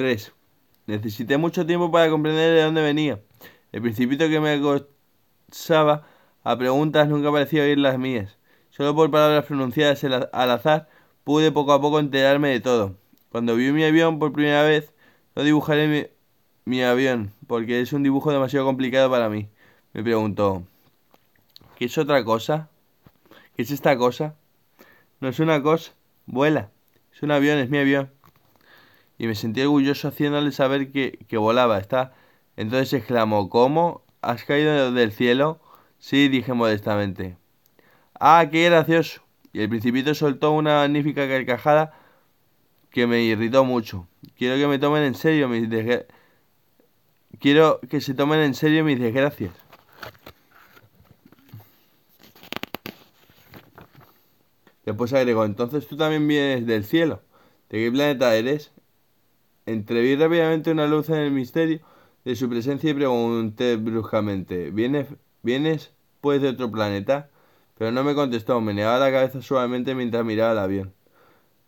3. Necesité mucho tiempo para comprender de dónde venía. El principito que me acosaba a preguntas nunca parecía oír las mías. Solo por palabras pronunciadas al azar pude poco a poco enterarme de todo. Cuando vi mi avión por primera vez, no dibujaré mi, mi avión, porque es un dibujo demasiado complicado para mí. Me preguntó, ¿qué es otra cosa? ¿Qué es esta cosa? No es una cosa, vuela. Es un avión, es mi avión. Y me sentí orgulloso haciéndole saber que, que volaba. Está. Entonces exclamó, ¿cómo? ¿Has caído del cielo? Sí, dije modestamente. Ah, qué gracioso. Y el principito soltó una magnífica carcajada que me irritó mucho. Quiero que me tomen en serio mis Quiero que se tomen en serio mis desgracias. Después agregó, entonces tú también vienes del cielo. ¿De qué planeta eres? Entreví rápidamente una luz en el misterio de su presencia y pregunté bruscamente, ¿vienes, ¿vienes pues de otro planeta? Pero no me contestó, me negaba la cabeza suavemente mientras miraba el avión.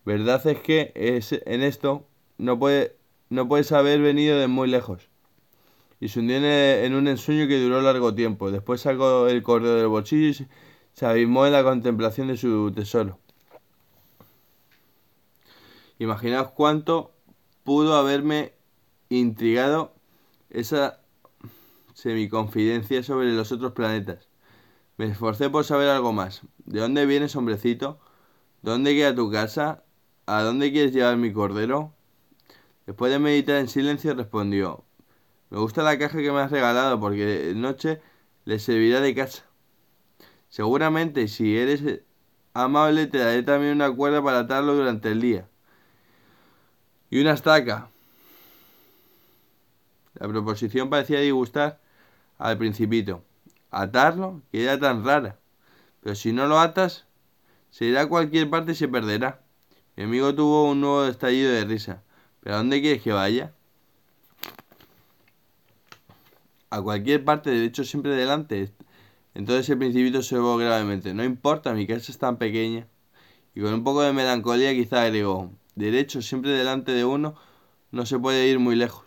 Verdad es que es, en esto no, puede, no puedes haber venido de muy lejos. Y se hundió en, un ensueño que duró largo tiempo. Después sacó el cordero del bolsillo y se abismó en la contemplación de su tesoro. Imaginaos cuánto pudo haberme intrigado esa semiconfidencia sobre los otros planetas. Me esforcé por saber algo más. ¿De dónde vienes, hombrecito? ¿Dónde queda tu casa? ¿A dónde quieres llevar mi cordero? Después de meditar en silencio respondió, me gusta la caja que me has regalado porque de noche le servirá de casa. Seguramente si eres amable te daré también una cuerda para atarlo durante el día. Y una estaca. La proposición parecía disgustar al principito. Atarlo, que era tan rara. Pero si no lo atas, se irá a cualquier parte y se perderá. Mi amigo tuvo un nuevo estallido de risa. ¿Pero a dónde quieres que vaya? A cualquier parte, de hecho siempre delante. Entonces el principito se observó gravemente. No importa, mi casa es tan pequeña. Y con un poco de melancolía quizá agregó, derecho siempre delante de uno, no se puede ir muy lejos.